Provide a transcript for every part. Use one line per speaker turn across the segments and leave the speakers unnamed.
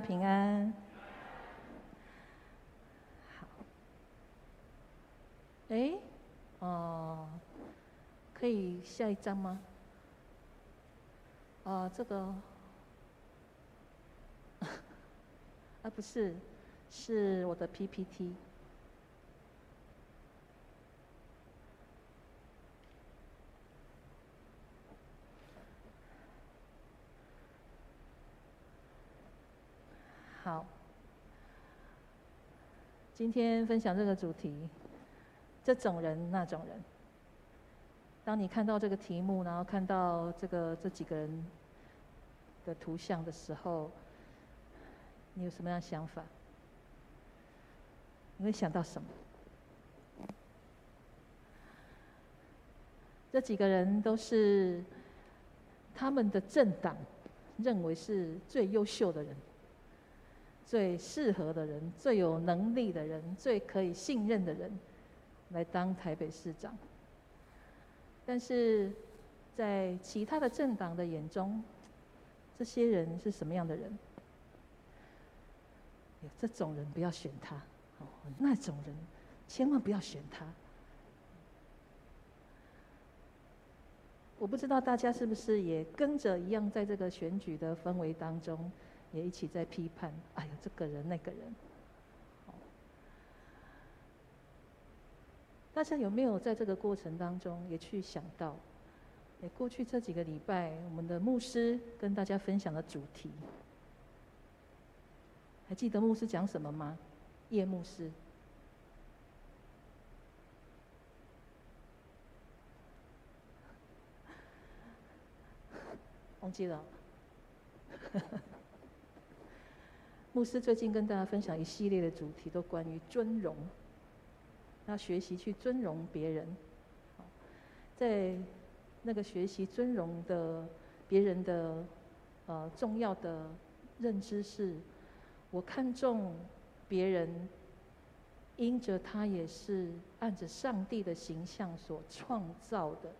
平安。好。哎，哦，可以下一张吗？哦，这个，啊不是，是我的 PPT。好，今天分享这个主题，这种人那种人。当你看到这个题目，然后看到这个这几个人的图像的时候，你有什么样想法？你会想到什么？这几个人都是他们的政党认为是最优秀的人。最适合的人、最有能力的人、最可以信任的人，来当台北市长。但是，在其他的政党的眼中，这些人是什么样的人？有这种人不要选他，那种人千万不要选他。我不知道大家是不是也跟着一样，在这个选举的氛围当中。也一起在批判，哎呀，这个人那个人。大家有没有在这个过程当中也去想到，哎，过去这几个礼拜，我们的牧师跟大家分享的主题，还记得牧师讲什么吗？叶牧师，忘记了。牧师最近跟大家分享一系列的主题，都关于尊荣，要学习去尊荣别人。在那个学习尊荣的别人的呃重要的认知是，我看重别人，因着他也是按着上帝的形象所创造的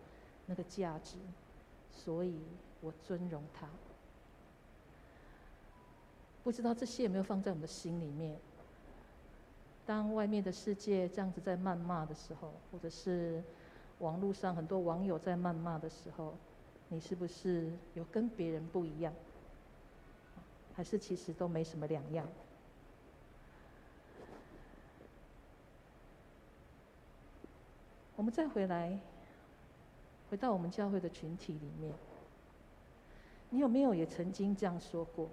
那个价值，所以我尊荣他。不知道这些有没有放在我们的心里面？当外面的世界这样子在谩骂的时候，或者是网络上很多网友在谩骂的时候，你是不是有跟别人不一样？还是其实都没什么两样？我们再回来，回到我们教会的群体里面，你有没有也曾经这样说过？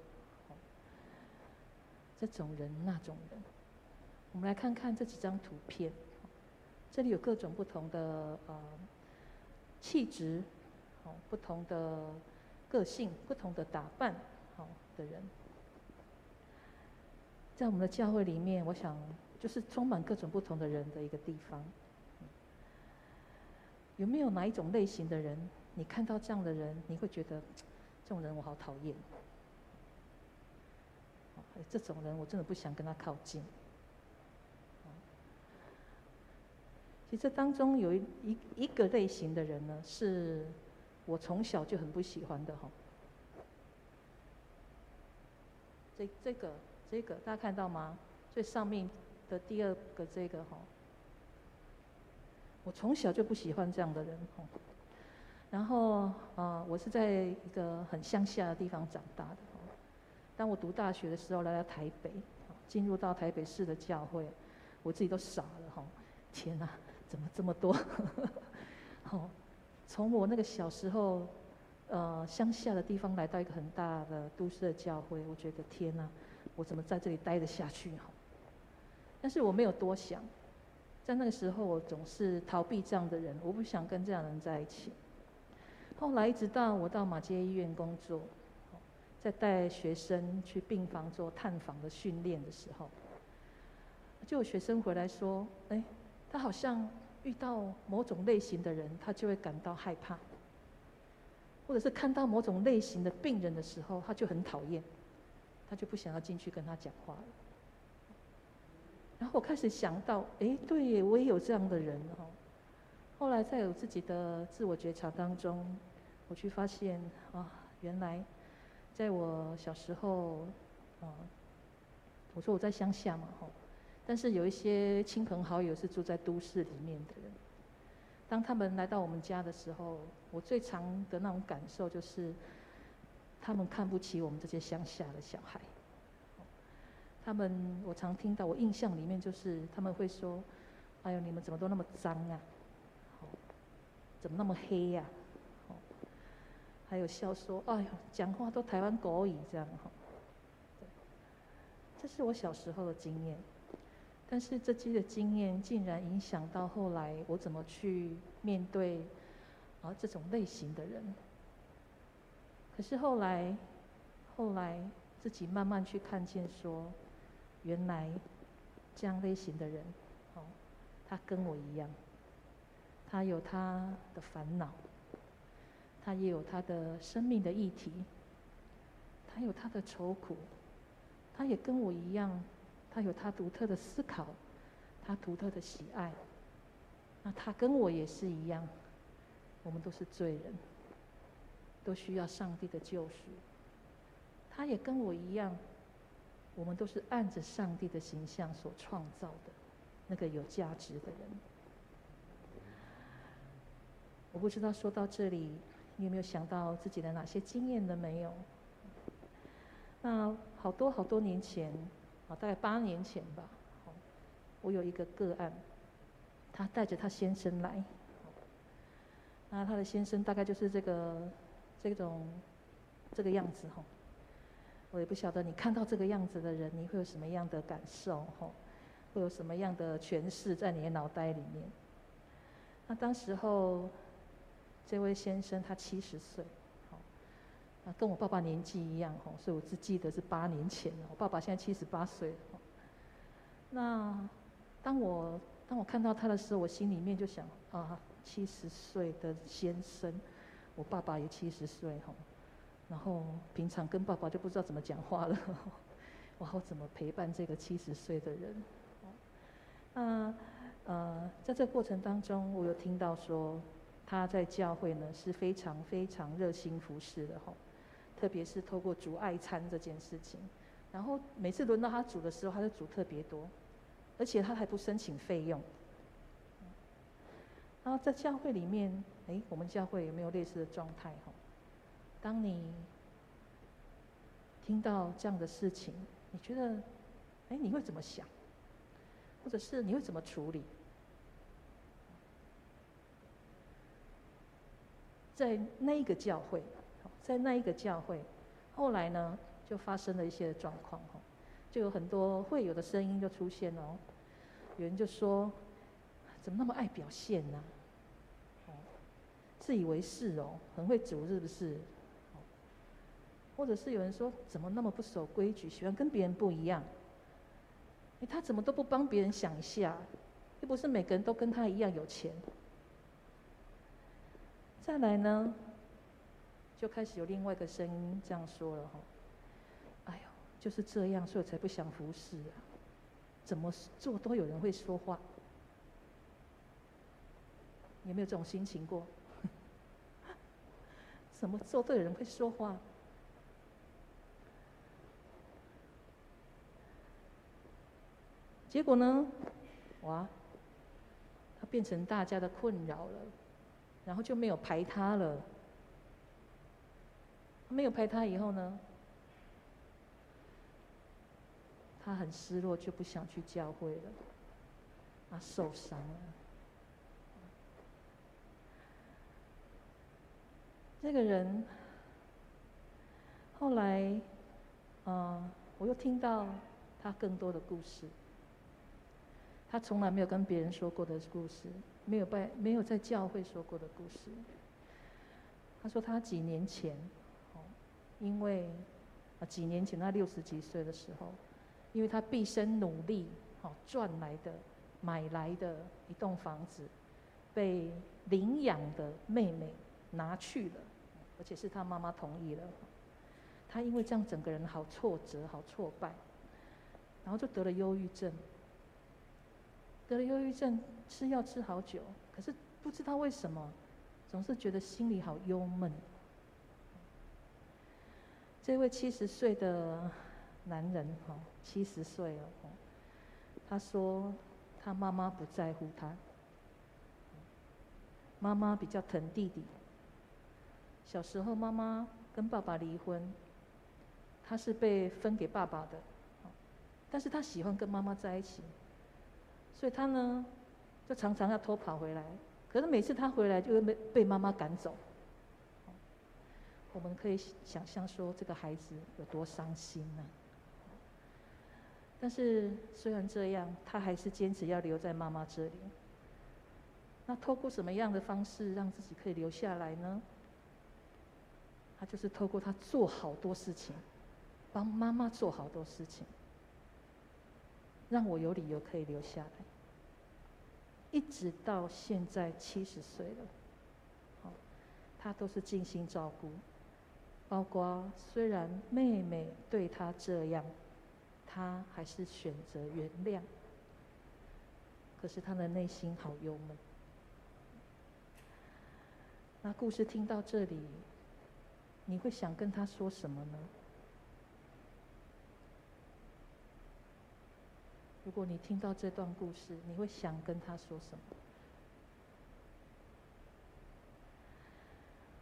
这种人，那种人，我们来看看这几张图片。这里有各种不同的呃气质，哦，不同的个性，不同的打扮，好的人，在我们的教会里面，我想就是充满各种不同的人的一个地方。有没有哪一种类型的人，你看到这样的人，你会觉得这种人我好讨厌？这种人我真的不想跟他靠近。其实当中有一一一个类型的人呢，是我从小就很不喜欢的哈。这这个这个大家看到吗？最上面的第二个这个哈，我从小就不喜欢这样的人哈。然后啊，我是在一个很乡下的地方长大的。当我读大学的时候，来到台北，进入到台北市的教会，我自己都傻了哈！天哪，怎么这么多？好，从我那个小时候，呃，乡下的地方来到一个很大的都市的教会，我觉得天哪，我怎么在这里待得下去？哈！但是我没有多想，在那个时候，我总是逃避这样的人，我不想跟这样的人在一起。后来一直到我到马街医院工作。在带学生去病房做探访的训练的时候，就有学生回来说：“哎，他好像遇到某种类型的人，他就会感到害怕；或者是看到某种类型的病人的时候，他就很讨厌，他就不想要进去跟他讲话了。”然后我开始想到：“哎，对，我也有这样的人哈。”后来在有自己的自我觉察当中，我去发现啊，原来。在我小时候，嗯，我说我在乡下嘛，吼，但是有一些亲朋好友是住在都市里面的人。当他们来到我们家的时候，我最常的那种感受就是，他们看不起我们这些乡下的小孩。他们，我常听到，我印象里面就是他们会说：“哎呦，你们怎么都那么脏啊？怎么那么黑呀？”还有笑说：“哎呦，讲话都台湾国语这样。”哈，这是我小时候的经验。但是这期的经验竟然影响到后来我怎么去面对啊这种类型的人。可是后来，后来自己慢慢去看见说，原来这样类型的人，哦，他跟我一样，他有他的烦恼，他也有他的生命的议题，他有他的愁苦，他也跟我一样。他有他独特的思考，他独特的喜爱。那他跟我也是一样，我们都是罪人，都需要上帝的救赎。他也跟我一样，我们都是按着上帝的形象所创造的，那个有价值的人。我不知道说到这里，你有没有想到自己的哪些经验呢？没有。那好多好多年前。啊大概八年前吧，我有一个个案，他带着他先生来，那他的先生大概就是这个这种这个样子哈，我也不晓得你看到这个样子的人，你会有什么样的感受哈？会有什么样的诠释在你的脑袋里面？那当时候这位先生他七十岁。啊跟我爸爸年纪一样哈，所以我只记得是八年前。我爸爸现在七十八岁。那当我当我看到他的时候，我心里面就想啊，七十岁的先生，我爸爸也七十岁哈。然后平常跟爸爸就不知道怎么讲话了，我好怎么陪伴这个七十岁的人？那呃，在这个过程当中，我有听到说他在教会呢是非常非常热心服侍的哈。特别是透过煮爱餐这件事情，然后每次轮到他煮的时候，他就煮特别多，而且他还不申请费用。然后在教会里面，哎，我们教会有没有类似的状态？哈，当你听到这样的事情，你觉得，哎，你会怎么想？或者是你会怎么处理？在那一个教会。在那一个教会，后来呢，就发生了一些状况哈，就有很多会友的声音就出现了哦。有人就说：“怎么那么爱表现呢？哦，自以为是哦，很会煮是不是？或者是有人说：怎么那么不守规矩，喜欢跟别人不一样？哎，他怎么都不帮别人想一下？又不是每个人都跟他一样有钱。再来呢？”就开始有另外一个声音这样说了哈，哎呦，就是这样，所以我才不想服侍啊！怎么做都有人会说话，有没有这种心情过？怎么做都有人会说话，结果呢？哇，他变成大家的困扰了，然后就没有排他了。没有排他以后呢，他很失落，就不想去教会了。他受伤了。这个人后来，嗯、我又听到他更多的故事。他从来没有跟别人说过的故事，没有在没有在教会说过的故事。他说他几年前。哦因为啊，几年前他六十几岁的时候，因为他毕生努力好赚来的、买来的一栋房子，被领养的妹妹拿去了，而且是他妈妈同意了。他因为这样整个人好挫折、好挫败，然后就得了忧郁症。得了忧郁症，吃药吃好久，可是不知道为什么，总是觉得心里好忧闷。这位七十岁的男人哈，七十岁了，他说他妈妈不在乎他，妈妈比较疼弟弟。小时候妈妈跟爸爸离婚，他是被分给爸爸的，但是他喜欢跟妈妈在一起，所以他呢就常常要偷跑回来，可是每次他回来就会被被妈妈赶走。我们可以想象说这个孩子有多伤心呢？但是虽然这样，他还是坚持要留在妈妈这里。那透过什么样的方式让自己可以留下来呢？他就是透过他做好多事情，帮妈妈做好多事情，让我有理由可以留下来。一直到现在七十岁了，好，他都是尽心照顾。包括虽然妹妹对他这样，他还是选择原谅。可是他的内心好忧闷。那故事听到这里，你会想跟他说什么呢？如果你听到这段故事，你会想跟他说什么？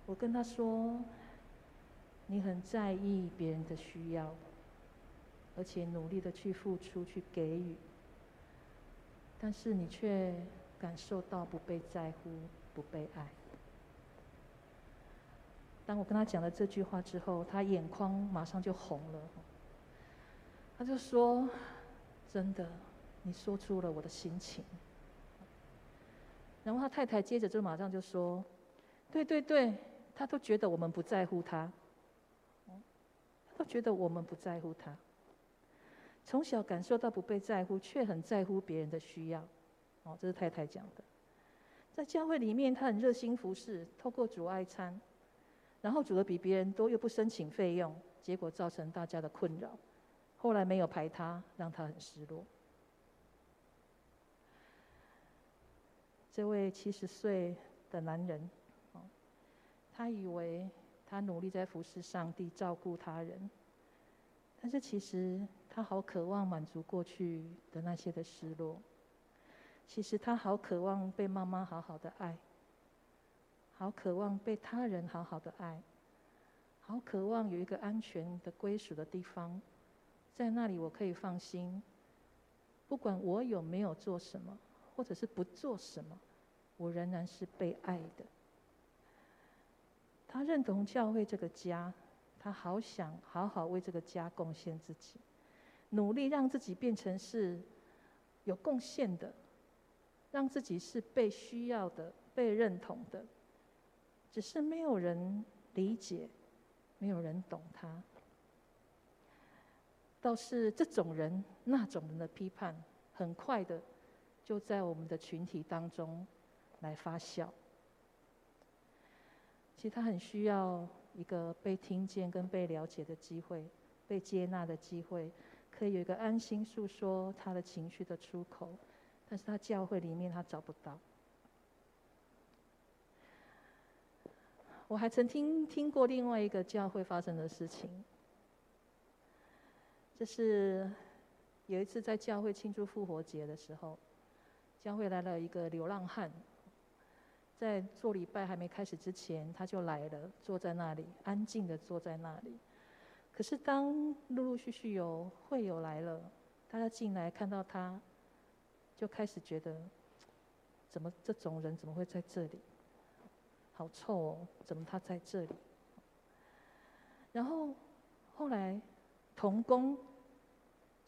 我跟他说。你很在意别人的需要，而且努力的去付出、去给予，但是你却感受到不被在乎、不被爱。当我跟他讲了这句话之后，他眼眶马上就红了。他就说：“真的，你说出了我的心情。”然后他太太接着就马上就说：“对对对，他都觉得我们不在乎他。”他都觉得我们不在乎他，从小感受到不被在乎，却很在乎别人的需要。哦，这是太太讲的。在教会里面，他很热心服侍，透过煮爱餐，然后煮的比别人多，又不申请费用，结果造成大家的困扰。后来没有排他，让他很失落。这位七十岁的男人，他以为。他努力在服侍上帝，照顾他人，但是其实他好渴望满足过去的那些的失落。其实他好渴望被妈妈好好的爱，好渴望被他人好好的爱，好渴望有一个安全的归属的地方，在那里我可以放心，不管我有没有做什么，或者是不做什么，我仍然是被爱的。他认同教会这个家，他好想好好为这个家贡献自己，努力让自己变成是有贡献的，让自己是被需要的、被认同的。只是没有人理解，没有人懂他。倒是这种人、那种人的批判，很快的就在我们的群体当中来发酵。其实他很需要一个被听见跟被了解的机会，被接纳的机会，可以有一个安心诉说他的情绪的出口，但是他教会里面他找不到。我还曾听听过另外一个教会发生的事情，这是有一次在教会庆祝复活节的时候，教会来了一个流浪汉。在做礼拜还没开始之前，他就来了，坐在那里，安静的坐在那里。可是当陆陆续续有会友来了，大家进来看到他，就开始觉得，怎么这种人怎么会在这里？好臭哦！怎么他在这里？然后后来童工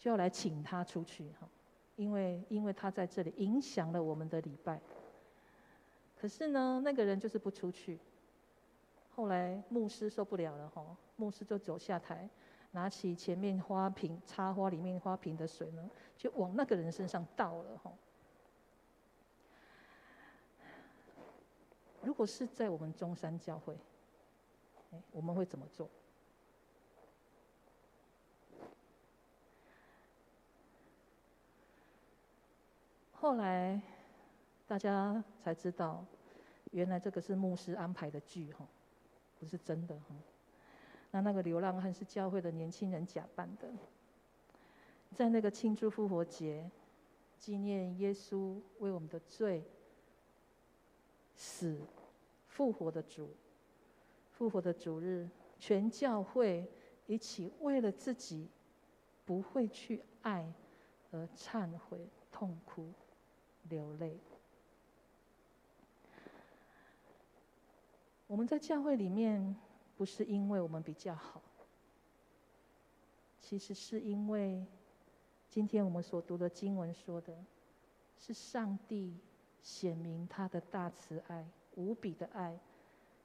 就要来请他出去哈，因为因为他在这里影响了我们的礼拜。可是呢，那个人就是不出去。后来牧师受不了了哈，牧师就走下台，拿起前面花瓶插花里面花瓶的水呢，就往那个人身上倒了哈。如果是在我们中山教会，哎，我们会怎么做？后来。大家才知道，原来这个是牧师安排的剧哈，不是真的哈。那那个流浪汉是教会的年轻人假扮的，在那个庆祝复活节，纪念耶稣为我们的罪死、复活的主，复活的主日，全教会一起为了自己不会去爱而忏悔、痛哭、流泪。我们在教会里面，不是因为我们比较好，其实是因为今天我们所读的经文说的，是上帝显明他的大慈爱、无比的爱，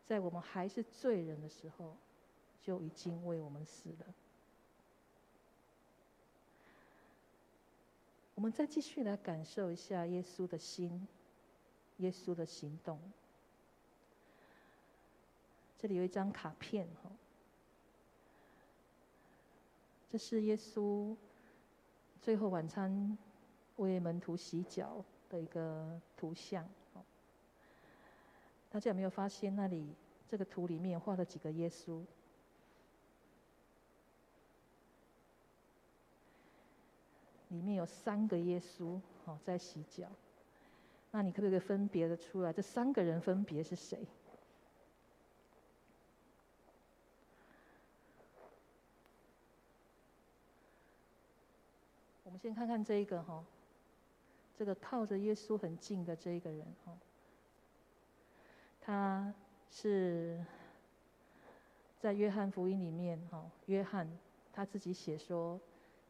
在我们还是罪人的时候，就已经为我们死了。我们再继续来感受一下耶稣的心，耶稣的行动。这里有一张卡片，哈，这是耶稣最后晚餐为门徒洗脚的一个图像。大家有没有发现那里这个图里面画了几个耶稣？里面有三个耶稣，哦在洗脚。那你可不可以分别的出来？这三个人分别是谁？我们先看看这一个哈，这个靠着耶稣很近的这一个人哈，他是在约翰福音里面哈，约翰他自己写说，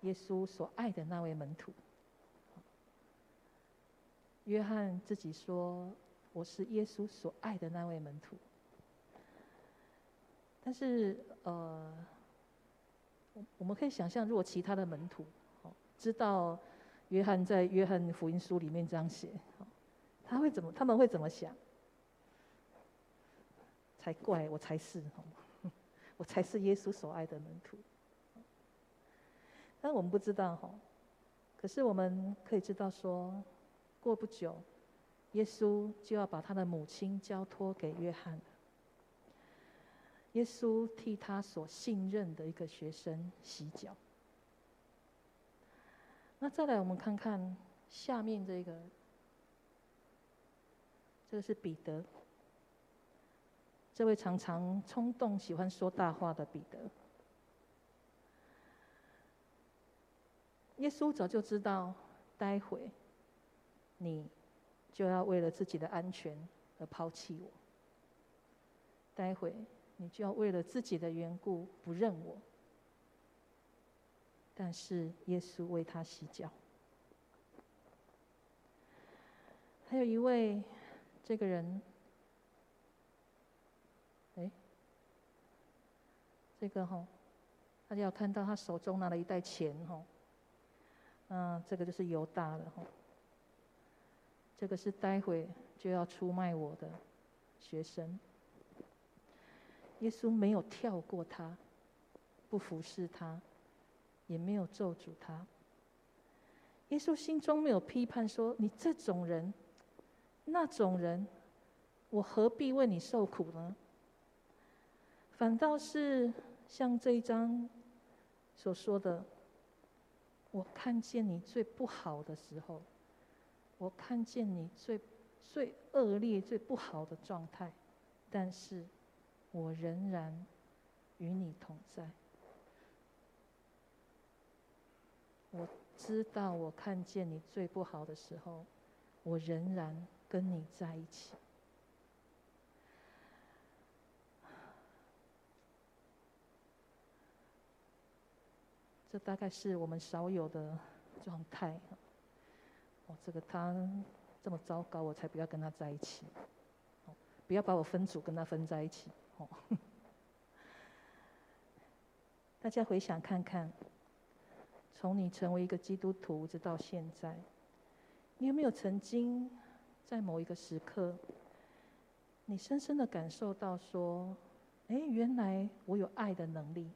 耶稣所爱的那位门徒。约翰自己说：“我是耶稣所爱的那位门徒。”但是呃，我我们可以想象，如果其他的门徒。知道约翰在约翰福音书里面这样写，他会怎么？他们会怎么想？才怪，我才是，我才是耶稣所爱的门徒。但我们不知道哈，可是我们可以知道说，过不久，耶稣就要把他的母亲交托给约翰了。耶稣替他所信任的一个学生洗脚。那再来，我们看看下面这个，这个是彼得，这位常常冲动、喜欢说大话的彼得。耶稣早就知道，待会你就要为了自己的安全而抛弃我，待会你就要为了自己的缘故不认我。但是耶稣为他洗脚。还有一位，这个人，哎，这个哈，大家有看到他手中拿了一袋钱哈，嗯，这个就是犹大了哈。这个是待会就要出卖我的学生。耶稣没有跳过他，不服侍他。也没有咒诅他。耶稣心中没有批判说：“你这种人，那种人，我何必为你受苦呢？”反倒是像这一章所说的：“我看见你最不好的时候，我看见你最最恶劣、最不好的状态，但是我仍然与你同在。”我知道，我看见你最不好的时候，我仍然跟你在一起。这大概是我们少有的状态。哦，这个他这么糟糕，我才不要跟他在一起。哦，不要把我分组跟他分在一起。哦，大家回想看看。从你成为一个基督徒直到现在，你有没有曾经在某一个时刻，你深深的感受到说：“哎，原来我有爱的能力。”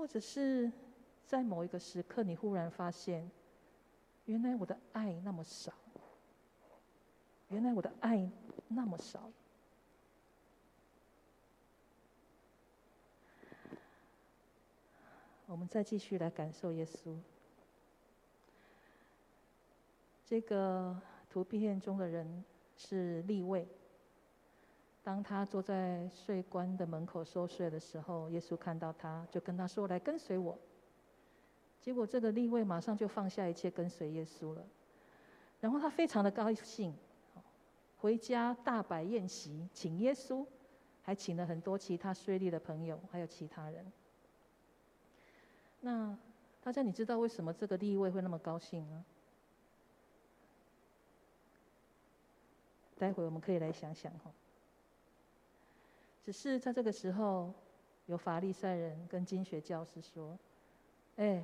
或者是在某一个时刻，你忽然发现，原来我的爱那么少，原来我的爱那么少。我们再继续来感受耶稣。这个图片中的人是利未。当他坐在税关的门口收税的时候，耶稣看到他，就跟他说：“来跟随我。”结果这个利未马上就放下一切跟随耶稣了。然后他非常的高兴，回家大摆宴席，请耶稣，还请了很多其他税吏的朋友，还有其他人。那大家你知道为什么这个利未会那么高兴吗？待会我们可以来想想哈。只是在这个时候，有法利赛人跟经学教师说：“哎，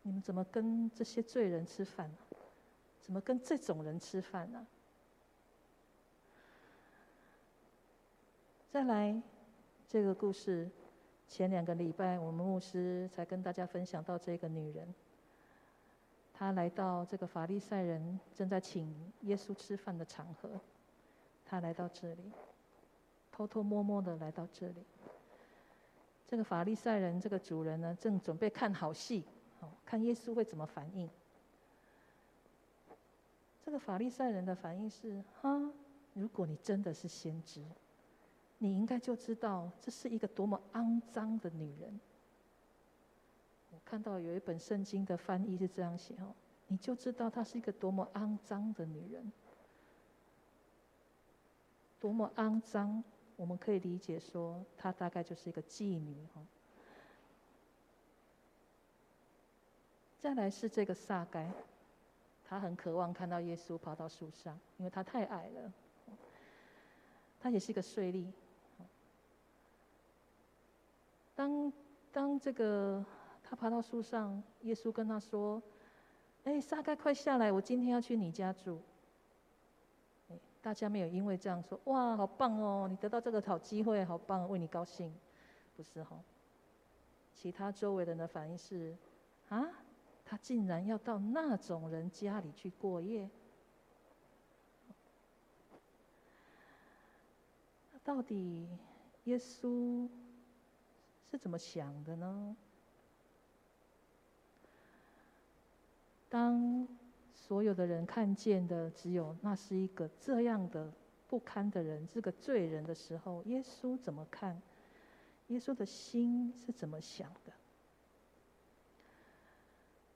你们怎么跟这些罪人吃饭呢？怎么跟这种人吃饭呢？”再来，这个故事前两个礼拜，我们牧师才跟大家分享到这个女人，她来到这个法利赛人正在请耶稣吃饭的场合，她来到这里。偷偷摸摸的来到这里，这个法利赛人，这个主人呢，正准备看好戏，看耶稣会怎么反应。这个法利赛人的反应是：哈，如果你真的是先知，你应该就知道这是一个多么肮脏的女人。我看到有一本圣经的翻译是这样写哦，你就知道她是一个多么肮脏的女人，多么肮脏。我们可以理解说，她大概就是一个妓女哈。再来是这个撒该，他很渴望看到耶稣爬到树上，因为他太矮了。他也是一个税吏。当当这个他爬到树上，耶稣跟他说：“哎，撒该，快下来，我今天要去你家住。”大家没有因为这样说，哇，好棒哦！你得到这个好机会，好棒，为你高兴，不是哈？其他周围人的反应是，啊，他竟然要到那种人家里去过夜？到底耶稣是怎么想的呢？当。所有的人看见的只有那是一个这样的不堪的人，这个罪人的时候，耶稣怎么看？耶稣的心是怎么想的？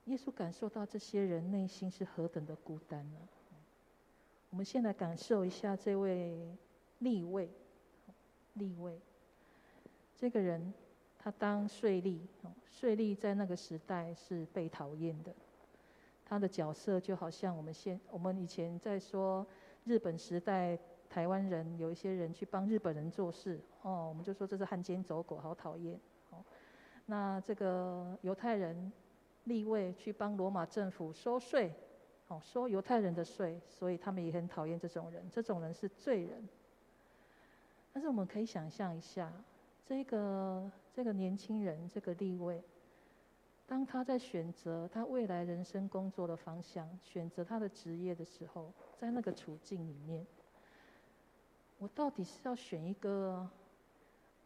耶稣感受到这些人内心是何等的孤单呢？我们先来感受一下这位利未，利未这个人，他当税吏，税吏在那个时代是被讨厌的。他的角色就好像我们现我们以前在说日本时代，台湾人有一些人去帮日本人做事，哦，我们就说这是汉奸走狗，好讨厌。哦，那这个犹太人立位去帮罗马政府收税，哦，收犹太人的税，所以他们也很讨厌这种人，这种人是罪人。但是我们可以想象一下，这个这个年轻人，这个立位。当他在选择他未来人生工作的方向，选择他的职业的时候，在那个处境里面，我到底是要选一个，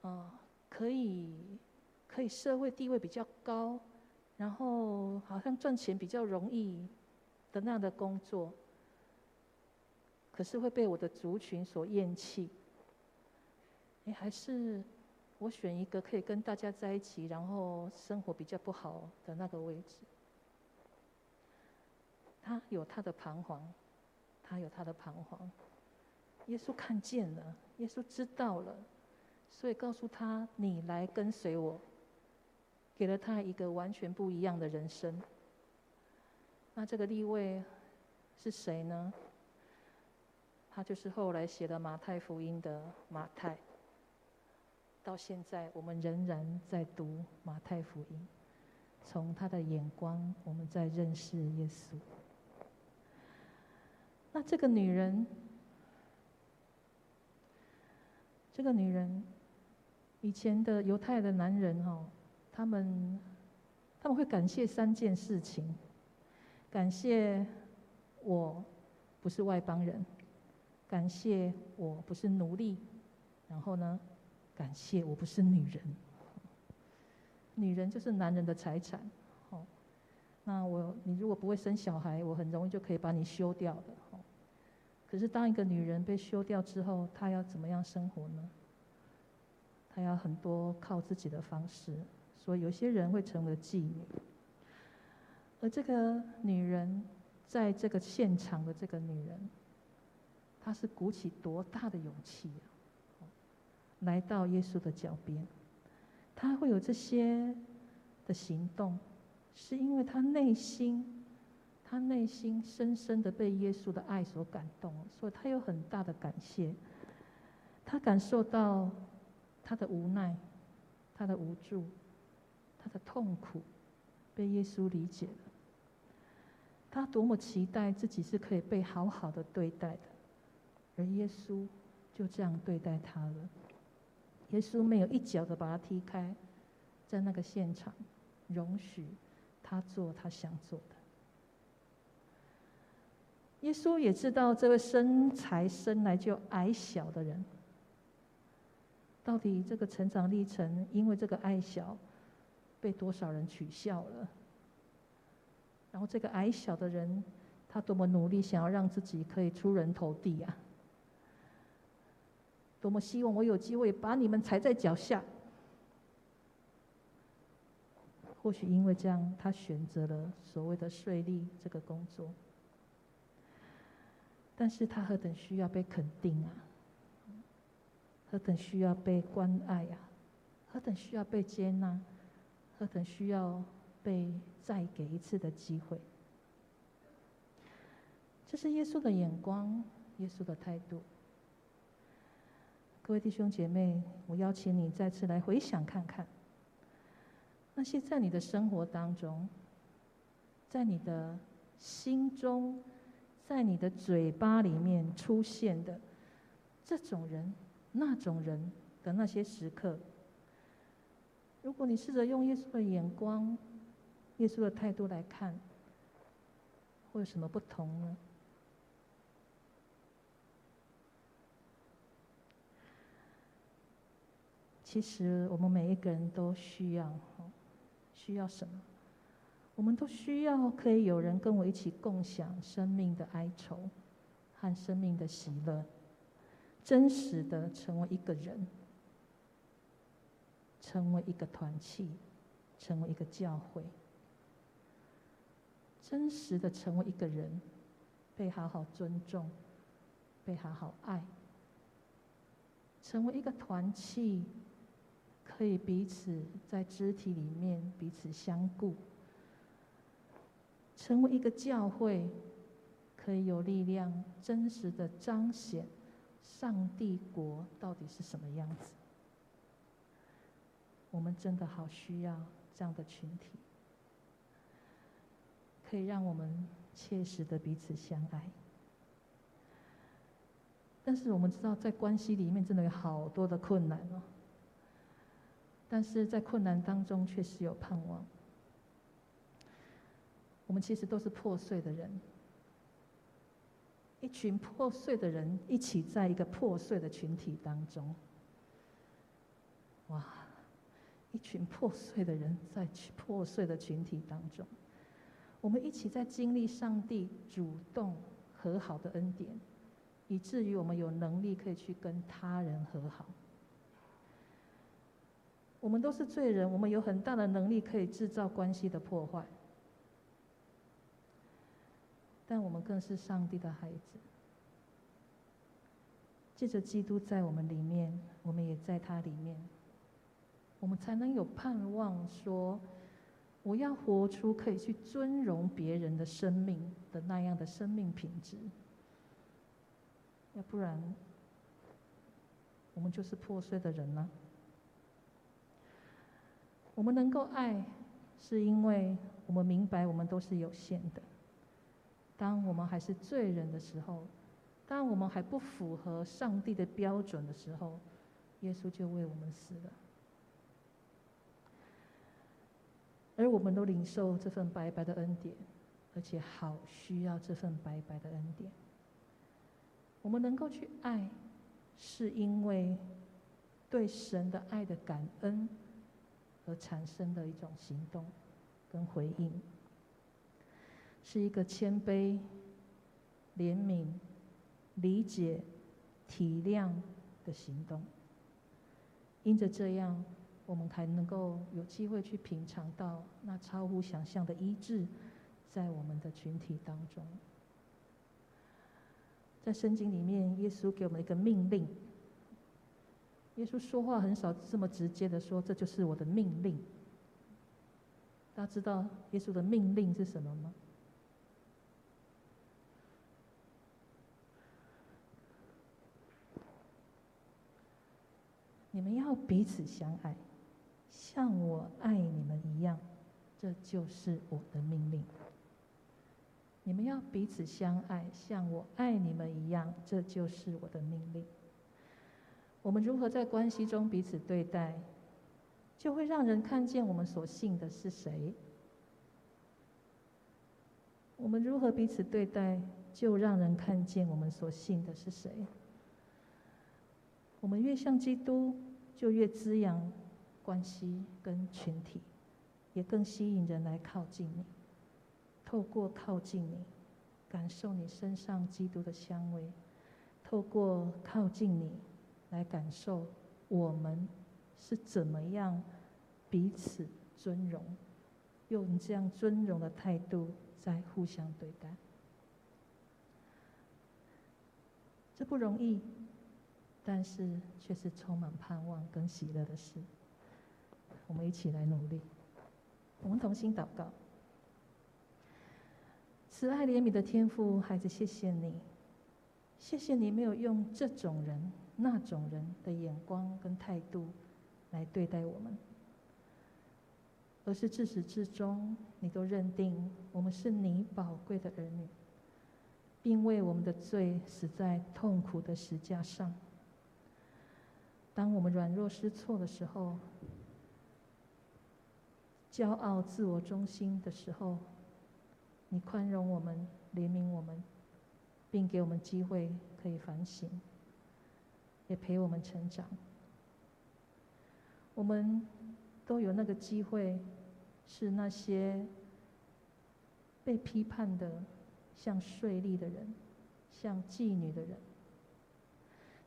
呃，可以可以社会地位比较高，然后好像赚钱比较容易的那样的工作，可是会被我的族群所厌弃，你还是？我选一个可以跟大家在一起，然后生活比较不好的那个位置。他有他的彷徨，他有他的彷徨。耶稣看见了，耶稣知道了，所以告诉他：“你来跟随我。”给了他一个完全不一样的人生。那这个立位是谁呢？他就是后来写的马太福音的马太。到现在，我们仍然在读马太福音，从他的眼光，我们在认识耶稣。那这个女人，这个女人，以前的犹太的男人哈，他们他们会感谢三件事情：感谢我不是外邦人，感谢我不是奴隶，然后呢？感谢我不是女人，女人就是男人的财产，哦，那我你如果不会生小孩，我很容易就可以把你休掉的，哦。可是当一个女人被休掉之后，她要怎么样生活呢？她要很多靠自己的方式，所以有些人会成为妓女。而这个女人，在这个现场的这个女人，她是鼓起多大的勇气！来到耶稣的脚边，他会有这些的行动，是因为他内心，他内心深深的被耶稣的爱所感动，所以他有很大的感谢。他感受到他的无奈，他的无助，他的痛苦，被耶稣理解了。他多么期待自己是可以被好好的对待的，而耶稣就这样对待他了。耶稣没有一脚的把他踢开，在那个现场，容许他做他想做的。耶稣也知道这位身材生来就矮小的人，到底这个成长历程，因为这个矮小，被多少人取笑了。然后这个矮小的人，他多么努力想要让自己可以出人头地啊！多么希望我有机会把你们踩在脚下。或许因为这样，他选择了所谓的税吏这个工作。但是他何等需要被肯定啊！何等需要被关爱啊！何等需要被接纳！何等需要被。再给一次的机会，这是耶稣的眼光，耶稣的态度。各位弟兄姐妹，我邀请你再次来回想看看，那些在你的生活当中，在你的心中，在你的嘴巴里面出现的这种人、那种人的那些时刻，如果你试着用耶稣的眼光，耶稣的态度来看，会有什么不同呢？其实我们每一个人都需要，需要什么？我们都需要可以有人跟我一起共享生命的哀愁和生命的喜乐，真实的成为一个人，成为一个团契，成为一个教会。真实的成为一个人，被好好尊重，被好好爱，成为一个团契，可以彼此在肢体里面彼此相顾，成为一个教会，可以有力量真实的彰显上帝国到底是什么样子。我们真的好需要这样的群体。可以让我们切实的彼此相爱，但是我们知道，在关系里面真的有好多的困难哦。但是在困难当中，确实有盼望。我们其实都是破碎的人，一群破碎的人一起在一个破碎的群体当中。哇，一群破碎的人在破碎的群体当中。我们一起在经历上帝主动和好的恩典，以至于我们有能力可以去跟他人和好。我们都是罪人，我们有很大的能力可以制造关系的破坏，但我们更是上帝的孩子。借着基督在我们里面，我们也在他里面，我们才能有盼望说。我要活出可以去尊荣别人的生命的那样的生命品质，要不然，我们就是破碎的人了。我们能够爱，是因为我们明白我们都是有限的。当我们还是罪人的时候，当我们还不符合上帝的标准的时候，耶稣就为我们死了。而我们都领受这份白白的恩典，而且好需要这份白白的恩典。我们能够去爱，是因为对神的爱的感恩，而产生的一种行动跟回应，是一个谦卑、怜悯、理解、体谅的行动。因着这样，我们才能够有机会去品尝到那超乎想象的医治，在我们的群体当中。在圣经里面，耶稣给我们一个命令。耶稣说话很少这么直接的说：“这就是我的命令。”大家知道耶稣的命令是什么吗？你们要彼此相爱，像我爱你们一样，这就是我的命令。你们要彼此相爱，像我爱你们一样，这就是我的命令。我们如何在关系中彼此对待，就会让人看见我们所信的是谁。我们如何彼此对待，就让人看见我们所信的是谁。我们越像基督，就越滋养关系跟群体，也更吸引人来靠近你。透过靠近你，感受你身上基督的香味；透过靠近你，来感受我们是怎么样彼此尊荣，用这样尊荣的态度在互相对待。这不容易，但是却是充满盼望跟喜乐的事。我们一起来努力，我们同心祷告。慈爱怜悯的天父，孩子，谢谢你，谢谢你没有用这种人、那种人的眼光跟态度来对待我们，而是自始至终，你都认定我们是你宝贵的儿女，并为我们的罪死在痛苦的十架上。当我们软弱失措的时候，骄傲自我中心的时候，你宽容我们，怜悯我们，并给我们机会可以反省，也陪我们成长。我们都有那个机会，是那些被批判的，像税吏的人，像妓女的人。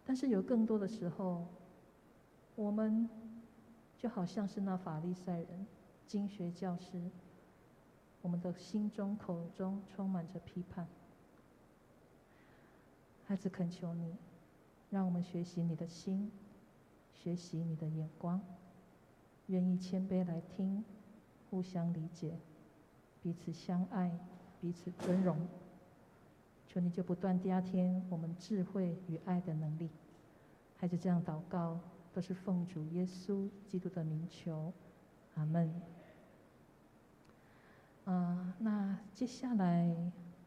但是有更多的时候，我们就好像是那法利赛人、经学教师。我们的心中、口中充满着批判。孩子，恳求你，让我们学习你的心，学习你的眼光，愿意谦卑来听，互相理解，彼此相爱，彼此尊荣。求你就不断加添我们智慧与爱的能力。孩子，这样祷告，都是奉主耶稣基督的名求，阿门。啊、呃，那接下来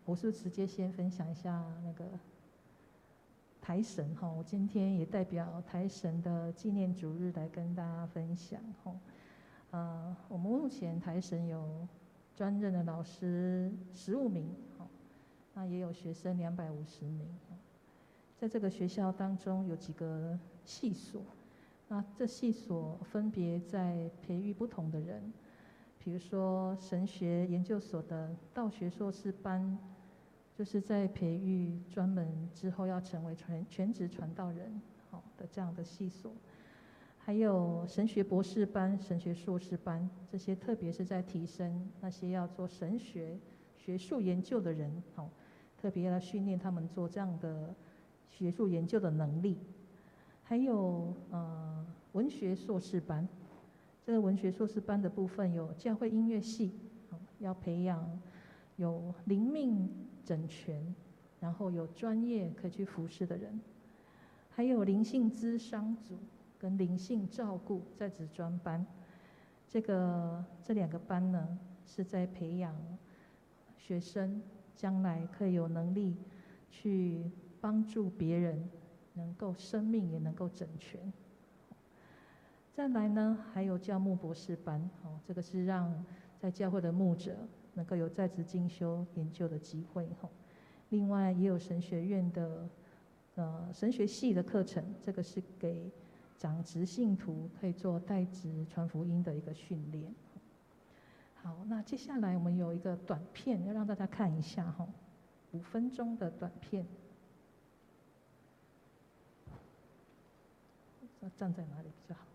我是不是直接先分享一下那个台神哈？我今天也代表台神的纪念主日来跟大家分享哈。呃，我们目前台神有专任的老师十五名，那也有学生两百五十名。在这个学校当中有几个系所，那这系所分别在培育不同的人。比如说神学研究所的道学硕士班，就是在培育专门之后要成为全全职传道人好的这样的系所，还有神学博士班、神学硕士班，这些特别是在提升那些要做神学学术研究的人，好，特别要训练他们做这样的学术研究的能力，还有呃文学硕士班。这个文学硕士班的部分有教会音乐系，好要培养有灵命整全，然后有专业可以去服侍的人，还有灵性咨商组跟灵性照顾在职专班。这个这两个班呢，是在培养学生将来可以有能力去帮助别人，能够生命也能够整全。再来呢，还有教牧博士班，哦，这个是让在教会的牧者能够有在职进修研究的机会，哈。另外也有神学院的，呃，神学系的课程，这个是给
长职信徒可以做代职传福音的一个训练。好，那接下来我们有一个短片要让大家看一下哈，五分钟的短片。站在哪里比较好？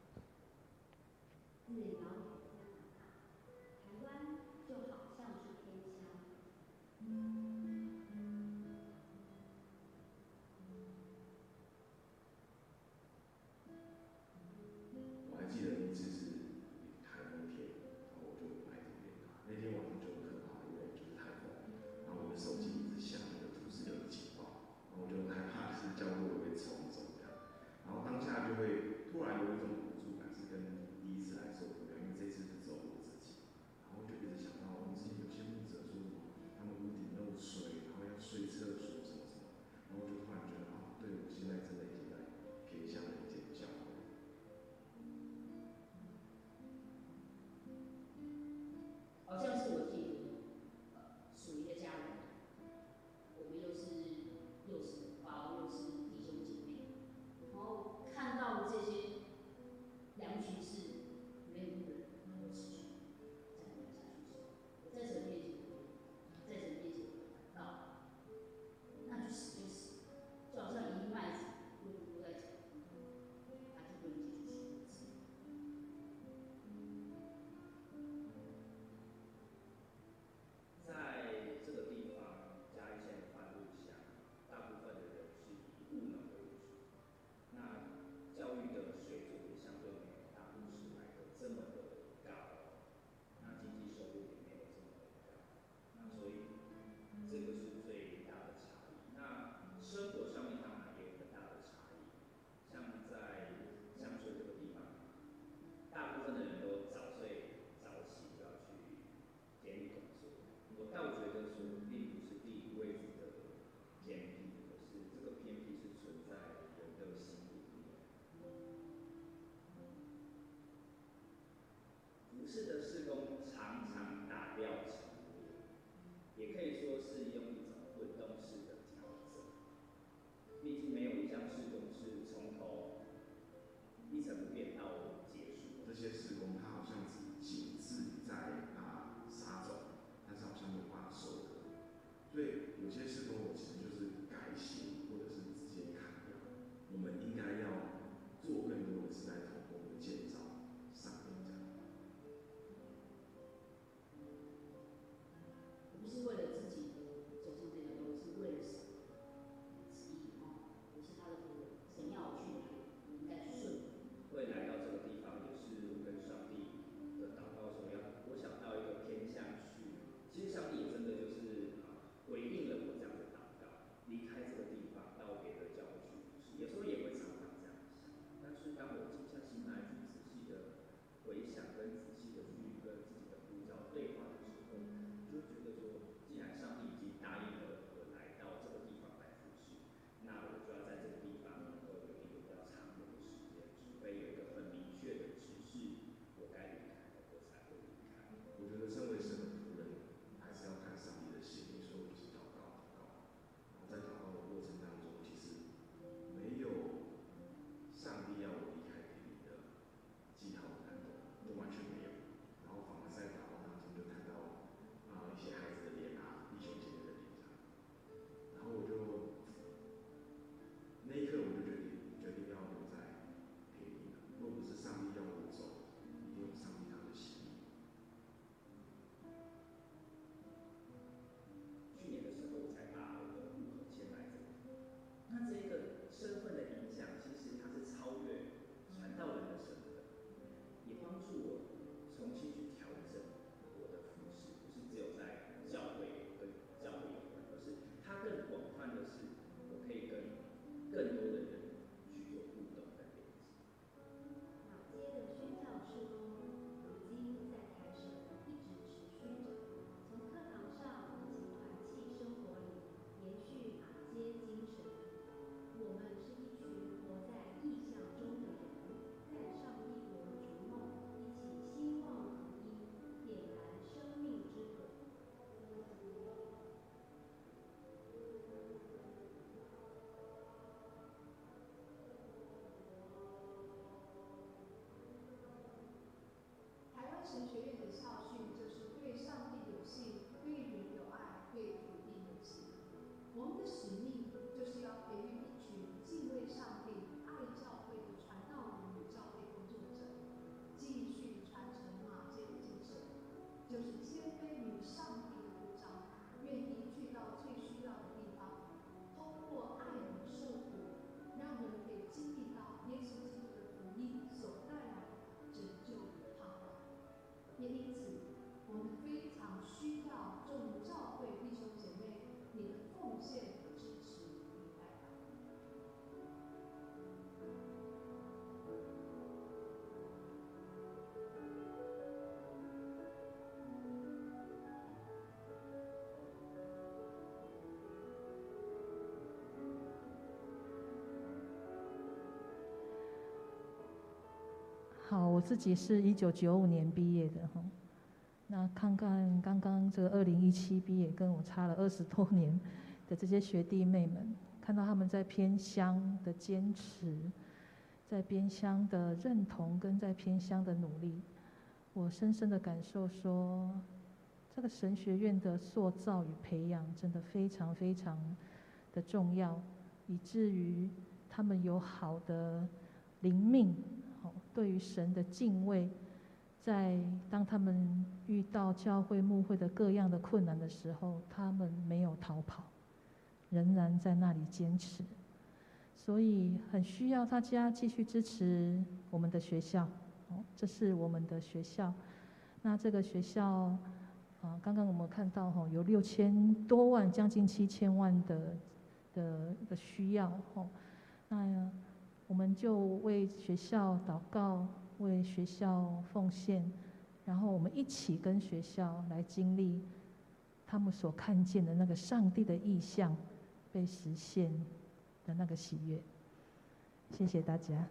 好，我自己是一九九五年毕业的哈。那看看刚刚这个二零一七毕业，跟我差了二十多年的这些学弟妹们，看到他们在偏乡的坚持，在偏乡的认同跟在偏乡的努力，我深深的感受说，这个神学院的塑造与培养真的非常非常的重要，以至于他们有好的灵命，对于神的敬畏。在当他们遇到教会牧会的各样的困难的时候，他们没有逃跑，仍然在那里坚持。所以很需要大家继续支持我们的学校。哦，这是我们的学校。那这个学校，啊，刚刚我们看到哈，有六千多万，将近七千万的的的需要。哦，那我们就为学校祷告。为学校奉献，然后我们一起跟学校来经历他们所看见的那个上帝的意象被实现的那个喜悦。谢谢大家。